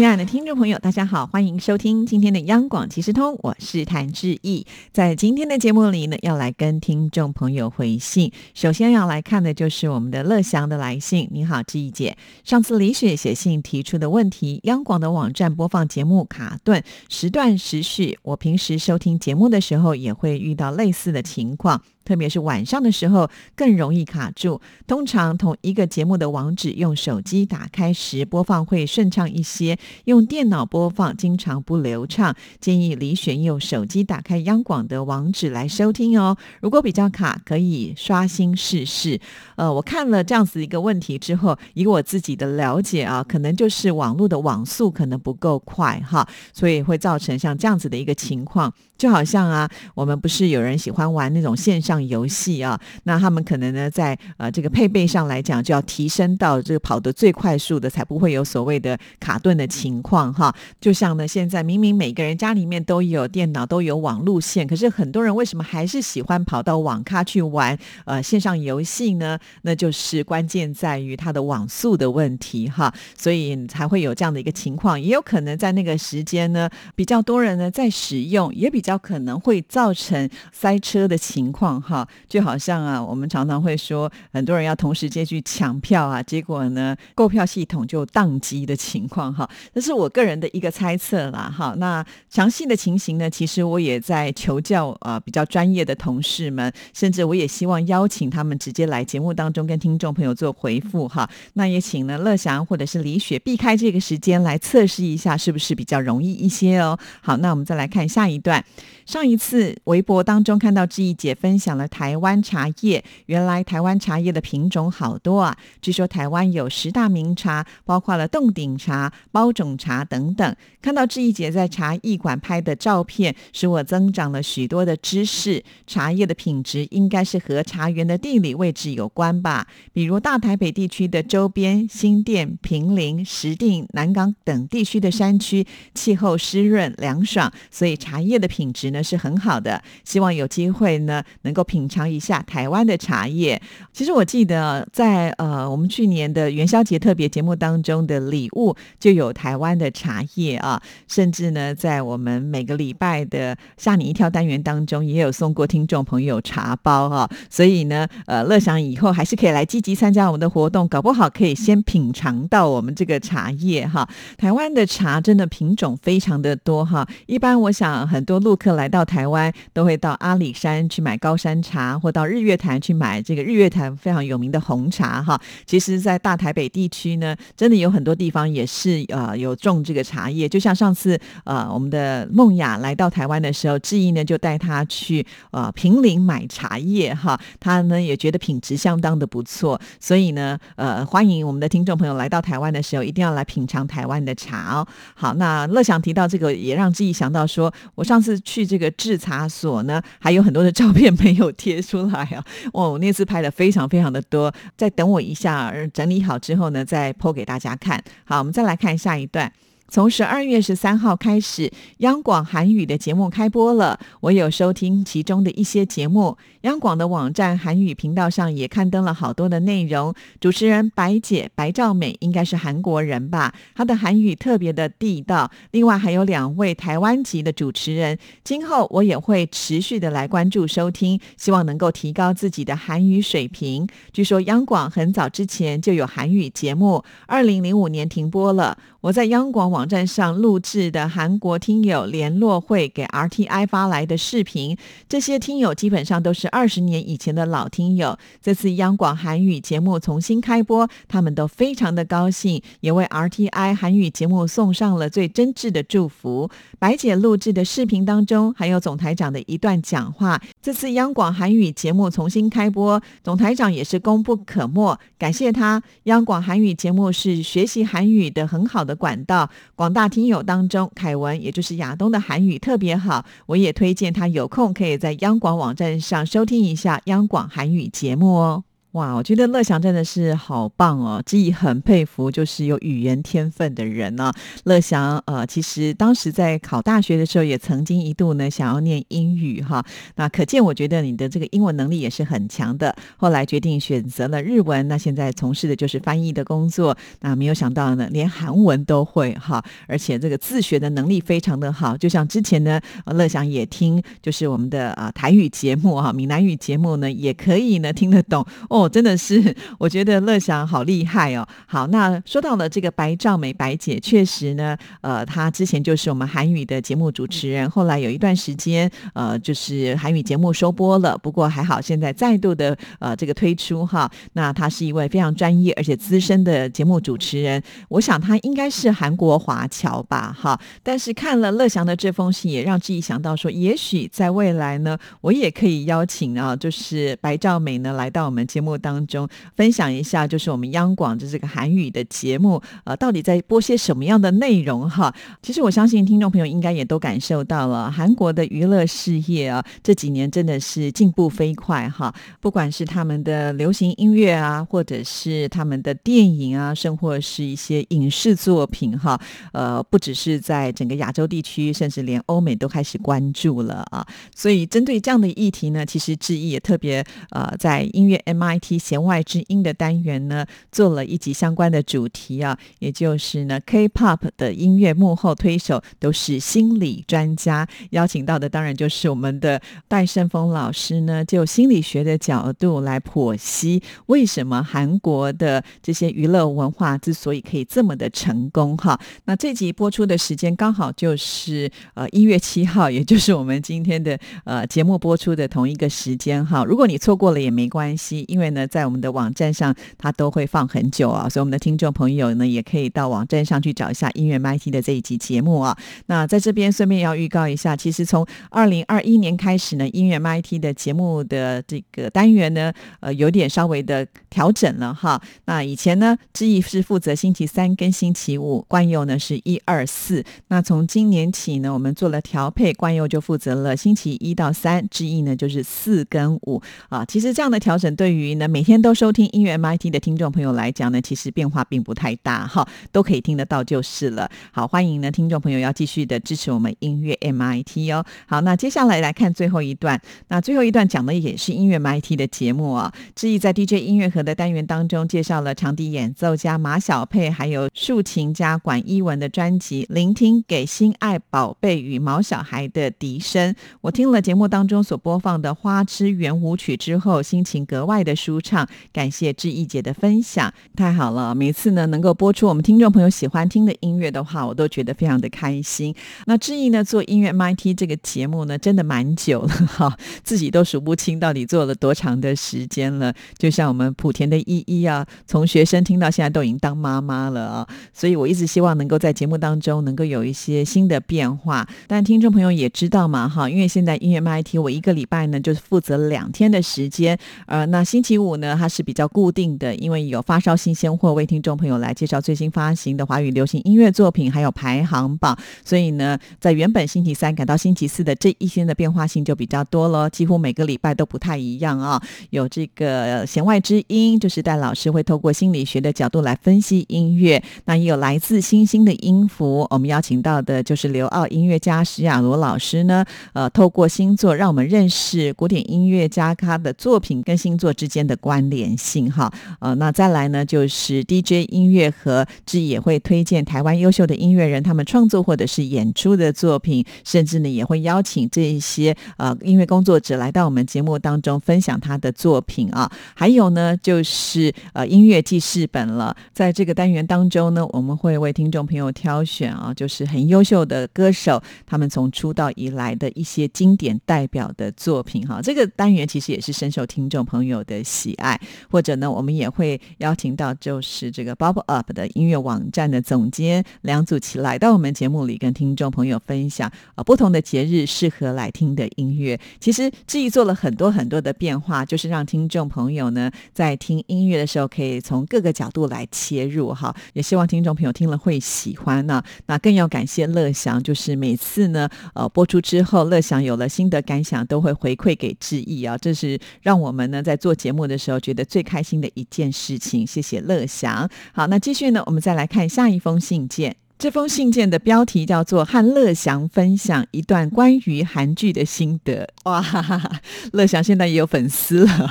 亲爱的听众朋友，大家好，欢迎收听今天的央广即时通，我是谭志毅。在今天的节目里呢，要来跟听众朋友回信。首先要来看的就是我们的乐祥的来信。你好，志毅姐，上次李雪写信提出的问题，央广的网站播放节目卡顿，时断时续。我平时收听节目的时候，也会遇到类似的情况。特别是晚上的时候更容易卡住。通常同一个节目的网址用手机打开时播放会顺畅一些，用电脑播放经常不流畅。建议李选用手机打开央广的网址来收听哦。如果比较卡，可以刷新试试。呃，我看了这样子一个问题之后，以我自己的了解啊，可能就是网络的网速可能不够快哈，所以会造成像这样子的一个情况。就好像啊，我们不是有人喜欢玩那种线上游戏啊？那他们可能呢，在呃这个配备上来讲，就要提升到这个跑得最快速的，才不会有所谓的卡顿的情况哈。就像呢，现在明明每个人家里面都有电脑，都有网路线，可是很多人为什么还是喜欢跑到网咖去玩呃线上游戏呢？那就是关键在于它的网速的问题哈，所以才会有这样的一个情况。也有可能在那个时间呢，比较多人呢在使用，也比较。可能会造成塞车的情况哈，就好像啊，我们常常会说，很多人要同时间去抢票啊，结果呢，购票系统就宕机的情况哈，这是我个人的一个猜测啦哈。那详细的情形呢，其实我也在求教啊，比较专业的同事们，甚至我也希望邀请他们直接来节目当中跟听众朋友做回复哈。那也请呢乐祥或者是李雪避开这个时间来测试一下，是不是比较容易一些哦。好，那我们再来看下一段。上一次微博当中看到志毅姐分享了台湾茶叶，原来台湾茶叶的品种好多啊！据说台湾有十大名茶，包括了洞顶茶、包种茶等等。看到志毅姐在茶艺馆拍的照片，使我增长了许多的知识。茶叶的品质应该是和茶园的地理位置有关吧？比如大台北地区的周边新店、平林、石碇、南港等地区的山区，气候湿润凉爽，所以茶叶的品质呢是很好的。希望有机会呢能够品尝一下台湾的茶叶。其实我记得在呃我们去年的元宵节特别节目当中的礼物就有台湾的茶叶啊。甚至呢，在我们每个礼拜的吓你一跳单元当中，也有送过听众朋友茶包哈。所以呢，呃，乐享以后还是可以来积极参加我们的活动，搞不好可以先品尝到我们这个茶叶哈。台湾的茶真的品种非常的多哈。一般我想很多陆客来到台湾，都会到阿里山去买高山茶，或到日月潭去买这个日月潭非常有名的红茶哈。其实，在大台北地区呢，真的有很多地方也是呃有种这个茶叶，就像上次呃，我们的梦雅来到台湾的时候，志毅呢就带他去呃平林买茶叶哈，他呢也觉得品质相当的不错，所以呢呃欢迎我们的听众朋友来到台湾的时候，一定要来品尝台湾的茶哦。好，那乐享提到这个，也让志毅想到说，我上次去这个制茶所呢，还有很多的照片没有贴出来啊。哦，那次拍的非常非常的多，再等我一下，整理好之后呢，再剖给大家看。好，我们再来看下一段。从十二月十三号开始，央广韩语的节目开播了。我有收听其中的一些节目。央广的网站韩语频道上也刊登了好多的内容。主持人白姐白兆美应该是韩国人吧？她的韩语特别的地道。另外还有两位台湾籍的主持人。今后我也会持续的来关注收听，希望能够提高自己的韩语水平。据说央广很早之前就有韩语节目，二零零五年停播了。我在央广网站上录制的韩国听友联络会给 RTI 发来的视频，这些听友基本上都是二十年以前的老听友。这次央广韩语节目重新开播，他们都非常的高兴，也为 RTI 韩语节目送上了最真挚的祝福。白姐录制的视频当中，还有总台长的一段讲话。这次央广韩语节目重新开播，总台长也是功不可没，感谢他。央广韩语节目是学习韩语的很好的。的管道，广大听友当中，凯文也就是亚东的韩语特别好，我也推荐他有空可以在央广网站上收听一下央广韩语节目哦。哇，我觉得乐祥真的是好棒哦，自己很佩服，就是有语言天分的人呢。乐祥呃，其实当时在考大学的时候，也曾经一度呢想要念英语哈。那可见我觉得你的这个英文能力也是很强的。后来决定选择了日文，那现在从事的就是翻译的工作。那没有想到呢，连韩文都会哈，而且这个自学的能力非常的好。就像之前呢，乐祥也听就是我们的啊台语节目哈，闽南语节目呢也可以呢听得懂哦。哦，真的是，我觉得乐祥好厉害哦。好，那说到了这个白兆美白姐，确实呢，呃，她之前就是我们韩语的节目主持人，后来有一段时间，呃，就是韩语节目收播了。不过还好，现在再度的呃这个推出哈。那她是一位非常专业而且资深的节目主持人，我想她应该是韩国华侨吧，哈。但是看了乐祥的这封信，也让自己想到说，也许在未来呢，我也可以邀请啊，就是白兆美呢来到我们节目。当中分享一下，就是我们央广的这个韩语的节目，呃，到底在播些什么样的内容哈？其实我相信听众朋友应该也都感受到了，韩国的娱乐事业啊，这几年真的是进步飞快哈。不管是他们的流行音乐啊，或者是他们的电影啊，甚或是一些影视作品哈，呃，不只是在整个亚洲地区，甚至连欧美都开始关注了啊。所以针对这样的议题呢，其实志毅也特别呃，在音乐 MI。提弦外之音的单元呢，做了一集相关的主题啊，也就是呢，K-pop 的音乐幕后推手都是心理专家，邀请到的当然就是我们的戴胜峰老师呢，就心理学的角度来剖析为什么韩国的这些娱乐文化之所以可以这么的成功哈。那这集播出的时间刚好就是呃一月七号，也就是我们今天的呃节目播出的同一个时间哈。如果你错过了也没关系，因为呢，在我们的网站上，它都会放很久啊，所以我们的听众朋友呢，也可以到网站上去找一下音乐 MIT 的这一集节目啊。那在这边顺便要预告一下，其实从二零二一年开始呢，音乐 MIT 的节目的这个单元呢，呃，有点稍微的调整了哈。那以前呢，志毅是负责星期三跟星期五，冠佑呢是一二四。那从今年起呢，我们做了调配，冠佑就负责了星期一到三，志毅呢就是四跟五啊。其实这样的调整对于那每天都收听音乐 MIT 的听众朋友来讲呢，其实变化并不太大哈，都可以听得到就是了。好，欢迎呢听众朋友要继续的支持我们音乐 MIT 哦。好，那接下来来看最后一段，那最后一段讲的也是音乐 MIT 的节目啊。志毅在 DJ 音乐盒的单元当中介绍了长笛演奏家马小佩，还有竖琴家管一文的专辑《聆听给心爱宝贝与毛小孩的笛声》。我听了节目当中所播放的花痴圆舞曲之后，心情格外的舒。舒畅，感谢志毅姐的分享，太好了！每次呢能够播出我们听众朋友喜欢听的音乐的话，我都觉得非常的开心。那志毅呢做音乐 MIT 这个节目呢，真的蛮久了哈，自己都数不清到底做了多长的时间了。就像我们莆田的依依啊，从学生听到现在都已经当妈妈了啊，所以我一直希望能够在节目当中能够有一些新的变化。但听众朋友也知道嘛哈，因为现在音乐 MIT 我一个礼拜呢就是负责两天的时间，呃，那星期五呢，它是比较固定的，因为有发烧新鲜货为听众朋友来介绍最新发行的华语流行音乐作品，还有排行榜。所以呢，在原本星期三赶到星期四的这一天的变化性就比较多了，几乎每个礼拜都不太一样啊。有这个弦外之音，就是戴老师会透过心理学的角度来分析音乐。那也有来自星星的音符，我们邀请到的就是刘奥音乐家史亚罗老师呢，呃，透过星座让我们认识古典音乐家他的作品跟星座之间。的关联性哈，呃，那再来呢，就是 DJ 音乐和志也会推荐台湾优秀的音乐人他们创作或者是演出的作品，甚至呢也会邀请这一些呃音乐工作者来到我们节目当中分享他的作品啊。还有呢，就是呃音乐记事本了，在这个单元当中呢，我们会为听众朋友挑选啊，就是很优秀的歌手他们从出道以来的一些经典代表的作品哈。这个单元其实也是深受听众朋友的。喜爱，或者呢，我们也会邀请到就是这个 Bubble Up 的音乐网站的总监梁祖奇来到我们节目里，跟听众朋友分享啊不同的节日适合来听的音乐。其实志毅做了很多很多的变化，就是让听众朋友呢在听音乐的时候可以从各个角度来切入哈。也希望听众朋友听了会喜欢呢。那更要感谢乐祥，就是每次呢呃播出之后，乐祥有了新的感想，都会回馈给志毅啊。这是让我们呢在做节目。我的时候觉得最开心的一件事情。谢谢乐祥。好，那继续呢，我们再来看下一封信件。这封信件的标题叫做“和乐祥分享一段关于韩剧的心得”。哇哈哈哈，乐祥现在也有粉丝了，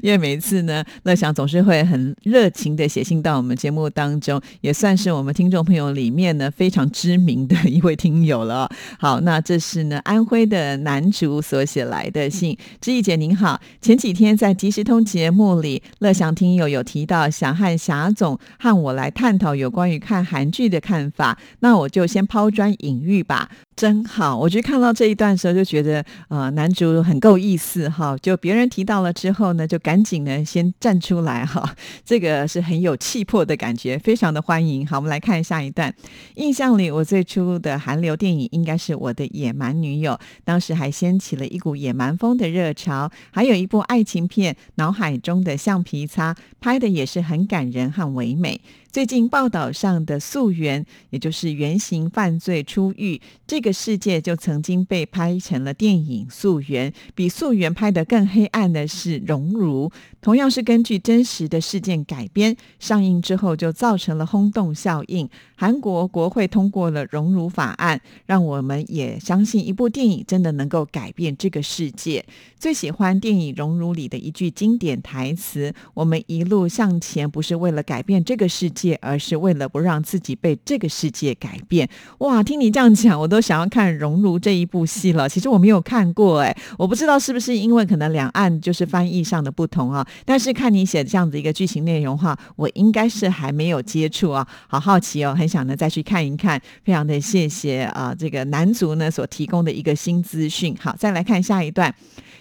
因为每一次呢，乐祥总是会很热情的写信到我们节目当中，也算是我们听众朋友里面呢非常知名的一位听友了。好，那这是呢安徽的男主所写来的信。知意姐您好，前几天在即时通节目里，乐祥听友有提到想和霞总和我来探讨有关于看韩剧的看法。那我就先抛砖引玉吧。真好，我觉看到这一段的时候就觉得，呃，男主很够意思哈。就别人提到了之后呢，就赶紧呢先站出来哈，这个是很有气魄的感觉，非常的欢迎。好，我们来看下一段。印象里，我最初的韩流电影应该是我的野蛮女友，当时还掀起了一股野蛮风的热潮。还有一部爱情片《脑海中的橡皮擦》，拍的也是很感人和唯美。最近报道上的溯源，也就是原型犯罪出狱这。这个世界就曾经被拍成了电影《溯源》，比《溯源》拍得更黑暗的是《熔炉》，同样是根据真实的事件改编，上映之后就造成了轰动效应。韩国国会通过了《熔炉法案》，让我们也相信一部电影真的能够改变这个世界。最喜欢电影《熔炉》里的一句经典台词：“我们一路向前，不是为了改变这个世界，而是为了不让自己被这个世界改变。”哇，听你这样讲，我都想。想要看《熔炉》这一部戏了，其实我没有看过，哎，我不知道是不是因为可能两岸就是翻译上的不同啊。但是看你写这样子一个剧情内容哈，我应该是还没有接触啊，好好奇哦，很想呢再去看一看。非常的谢谢啊，这个男足呢所提供的一个新资讯。好，再来看下一段。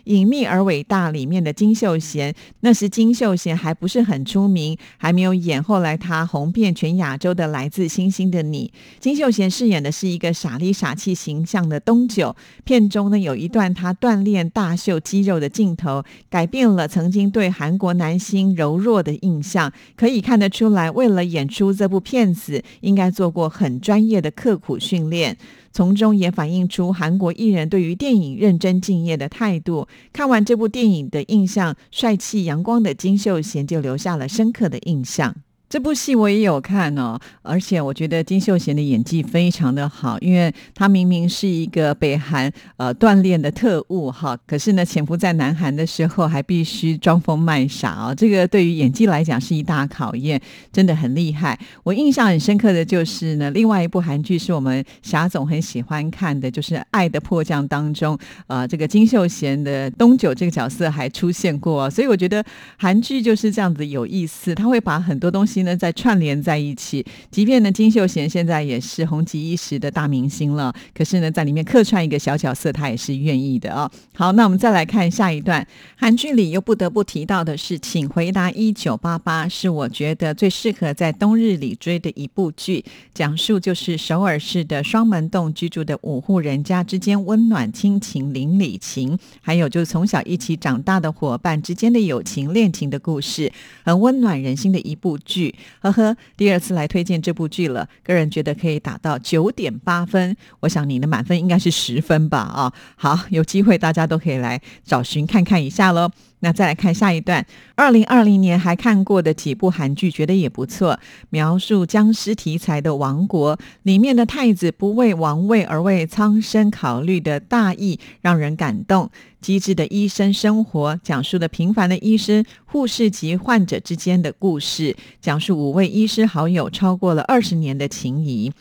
隐秘而伟大里面的金秀贤，那时金秀贤还不是很出名，还没有演。后来他红遍全亚洲的《来自星星的你》，金秀贤饰演的是一个傻里傻气气形象的东九。片中呢有一段他锻炼大秀肌肉的镜头，改变了曾经对韩国男星柔弱的印象。可以看得出来，为了演出这部片子，应该做过很专业的刻苦训练。从中也反映出韩国艺人对于电影认真敬业的态度。看完这部电影的印象，帅气阳光的金秀贤就留下了深刻的印象。这部戏我也有看哦，而且我觉得金秀贤的演技非常的好，因为他明明是一个北韩呃锻炼的特务哈，可是呢潜伏在南韩的时候还必须装疯卖傻哦，这个对于演技来讲是一大考验，真的很厉害。我印象很深刻的就是呢，另外一部韩剧是我们霞总很喜欢看的，就是《爱的迫降》当中，呃，这个金秀贤的东九这个角色还出现过，所以我觉得韩剧就是这样子有意思，他会把很多东西。呢，在串联在一起，即便呢，金秀贤现在也是红极一时的大明星了，可是呢，在里面客串一个小角色，他也是愿意的哦。好，那我们再来看下一段，韩剧里又不得不提到的是，请回答一九八八，是我觉得最适合在冬日里追的一部剧，讲述就是首尔市的双门洞居住的五户人家之间温暖亲情、邻里情，还有就是从小一起长大的伙伴之间的友情、恋情的故事，很温暖人心的一部剧。呵呵，第二次来推荐这部剧了，个人觉得可以打到九点八分。我想你的满分应该是十分吧？啊，好，有机会大家都可以来找寻看看一下喽。那再来看下一段，二零二零年还看过的几部韩剧，觉得也不错。描述僵尸题材的《王国》里面的太子不为王位而为苍生考虑的大义，让人感动。机智的医生生活，讲述的平凡的医生、护士及患者之间的故事，讲述五位医师好友超过了二十年的情谊。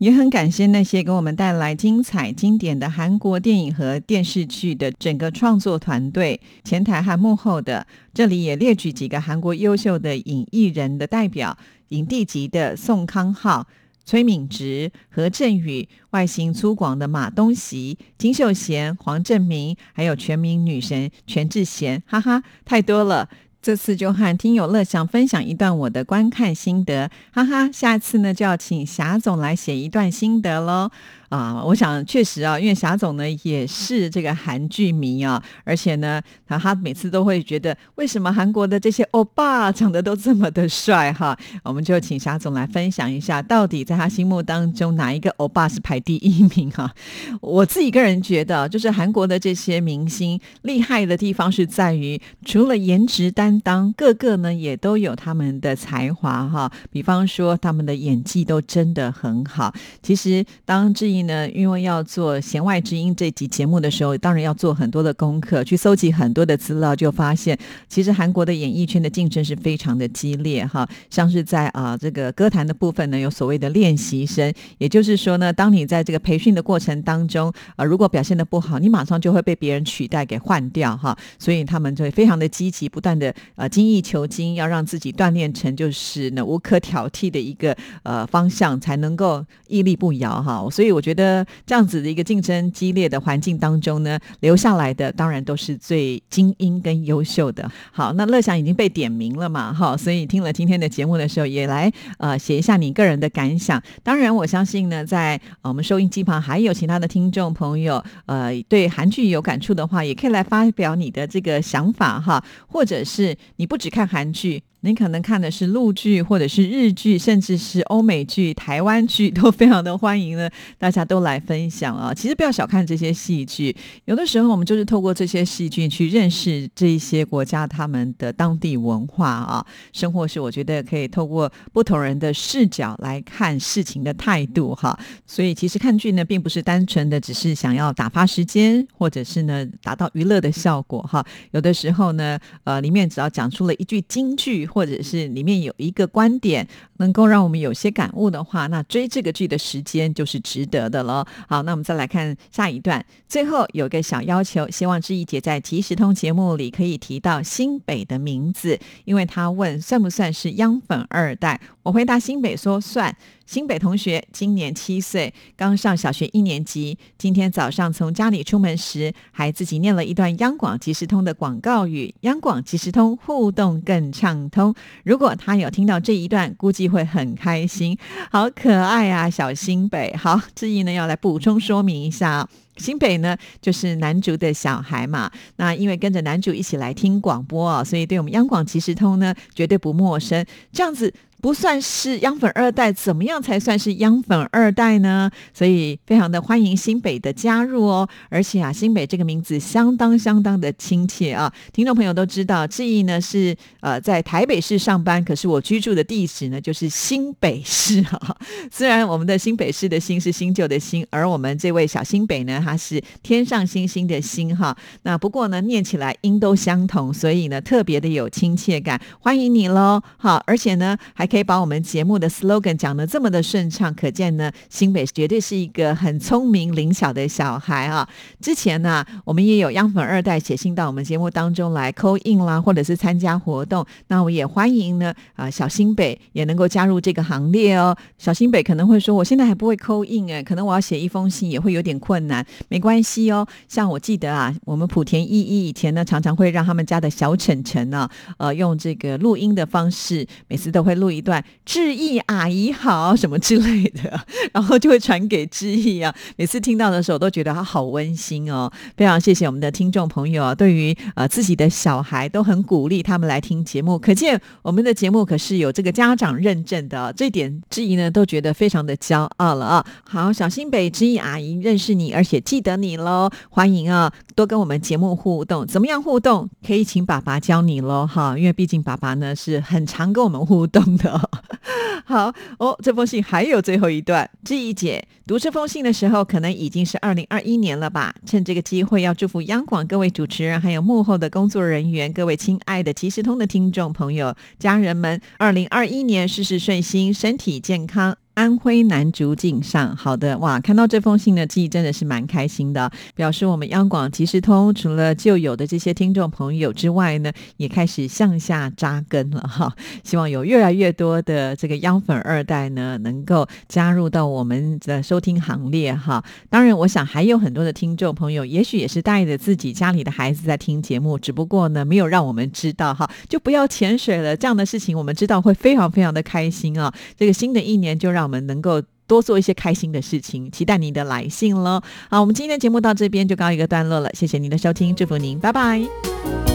也很感谢那些给我们带来精彩经典的韩国电影和电视剧的整个创作团队，前台和幕后的。这里也列举几个韩国优秀的影艺人的代表：影帝级的宋康昊。崔敏植、何振宇，外形粗犷的马东锡、金秀贤、黄正明，还有全民女神全智贤，哈哈，太多了。这次就和听友乐享分享一段我的观看心得，哈哈。下次呢就要请霞总来写一段心得喽。啊，我想确实啊，因为霞总呢也是这个韩剧迷啊，而且呢，他他每次都会觉得为什么韩国的这些欧巴长得都这么的帅哈，我们就请霞总来分享一下，到底在他心目当中哪一个欧巴是排第一名哈？我自己个人觉得，就是韩国的这些明星厉害的地方是在于，除了颜值担当，个个呢也都有他们的才华哈，比方说他们的演技都真的很好。其实当志呢，因为要做《弦外之音》这集节目的时候，当然要做很多的功课，去搜集很多的资料，就发现其实韩国的演艺圈的竞争是非常的激烈哈。像是在啊这个歌坛的部分呢，有所谓的练习生，也就是说呢，当你在这个培训的过程当中啊，如果表现的不好，你马上就会被别人取代给换掉哈。所以他们就会非常的积极，不断的呃精益求精，要让自己锻炼成就是呢无可挑剔的一个呃方向，才能够屹立不摇哈。所以我觉得觉得这样子的一个竞争激烈的环境当中呢，留下来的当然都是最精英跟优秀的。好，那乐享已经被点名了嘛哈，所以听了今天的节目的时候，也来呃写一下你个人的感想。当然，我相信呢，在我们收音机旁还有其他的听众朋友，呃，对韩剧有感触的话，也可以来发表你的这个想法哈，或者是你不只看韩剧。你可能看的是陆剧，或者是日剧，甚至是欧美剧、台湾剧，都非常的欢迎呢。大家都来分享啊！其实不要小看这些戏剧，有的时候我们就是透过这些戏剧去认识这一些国家他们的当地文化啊。生活是我觉得可以透过不同人的视角来看事情的态度哈。所以其实看剧呢，并不是单纯的只是想要打发时间，或者是呢达到娱乐的效果哈。有的时候呢，呃，里面只要讲出了一句金句。或者是里面有一个观点能够让我们有些感悟的话，那追这个剧的时间就是值得的了。好，那我们再来看下一段。最后有个小要求，希望志毅姐在即时通节目里可以提到新北的名字，因为他问算不算是央粉二代。我回答新北说算。新北同学今年七岁，刚上小学一年级。今天早上从家里出门时，还自己念了一段央广即时通的广告语：“央广即时通，互动更畅通。”如果他有听到这一段，估计会很开心。好可爱啊，小新北！好，志毅呢要来补充说明一下，新北呢就是男主的小孩嘛。那因为跟着男主一起来听广播啊，所以对我们央广即时通呢绝对不陌生。这样子。不算是央粉二代，怎么样才算是央粉二代呢？所以非常的欢迎新北的加入哦。而且啊，新北这个名字相当相当的亲切啊。听众朋友都知道，志毅呢是呃在台北市上班，可是我居住的地址呢就是新北市哈啊。虽然我们的新北市的“新”是新旧的“新”，而我们这位小新北呢，它是天上星星的“星”哈。那不过呢，念起来音都相同，所以呢特别的有亲切感。欢迎你喽，好，而且呢还。可以把我们节目的 slogan 讲的这么的顺畅，可见呢，新北绝对是一个很聪明灵巧的小孩啊。之前呢，我们也有央粉二代写信到我们节目当中来扣印啦，或者是参加活动。那我也欢迎呢，啊，小新北也能够加入这个行列哦。小新北可能会说，我现在还不会扣印哎，可能我要写一封信也会有点困难。没关系哦，像我记得啊，我们莆田一一以前呢，常常会让他们家的小晨晨呢，呃，用这个录音的方式，每次都会录一。一段致意阿姨好什么之类的，然后就会传给致意啊。每次听到的时候，都觉得他好温馨哦。非常谢谢我们的听众朋友啊，对于呃自己的小孩都很鼓励他们来听节目，可见我们的节目可是有这个家长认证的。这点质疑呢，都觉得非常的骄傲了啊。好，小新北知意阿姨认识你，而且记得你喽，欢迎啊，多跟我们节目互动。怎么样互动？可以请爸爸教你喽哈，因为毕竟爸爸呢是很常跟我们互动的。好哦，这封信还有最后一段。志怡姐读这封信的时候，可能已经是二零二一年了吧？趁这个机会，要祝福央广各位主持人，还有幕后的工作人员，各位亲爱的即时通的听众朋友、家人们，二零二一年事事顺心，身体健康。安徽南竹锦上，好的哇！看到这封信呢，记忆真的是蛮开心的，表示我们央广即时通除了旧有的这些听众朋友之外呢，也开始向下扎根了哈。希望有越来越多的这个央粉二代呢，能够加入到我们的收听行列哈。当然，我想还有很多的听众朋友，也许也是带着自己家里的孩子在听节目，只不过呢，没有让我们知道哈，就不要潜水了。这样的事情我们知道会非常非常的开心啊！这个新的一年就让让。我们能够多做一些开心的事情。期待您的来信喽。好，我们今天的节目到这边就告一个段落了，谢谢您的收听，祝福您，拜拜。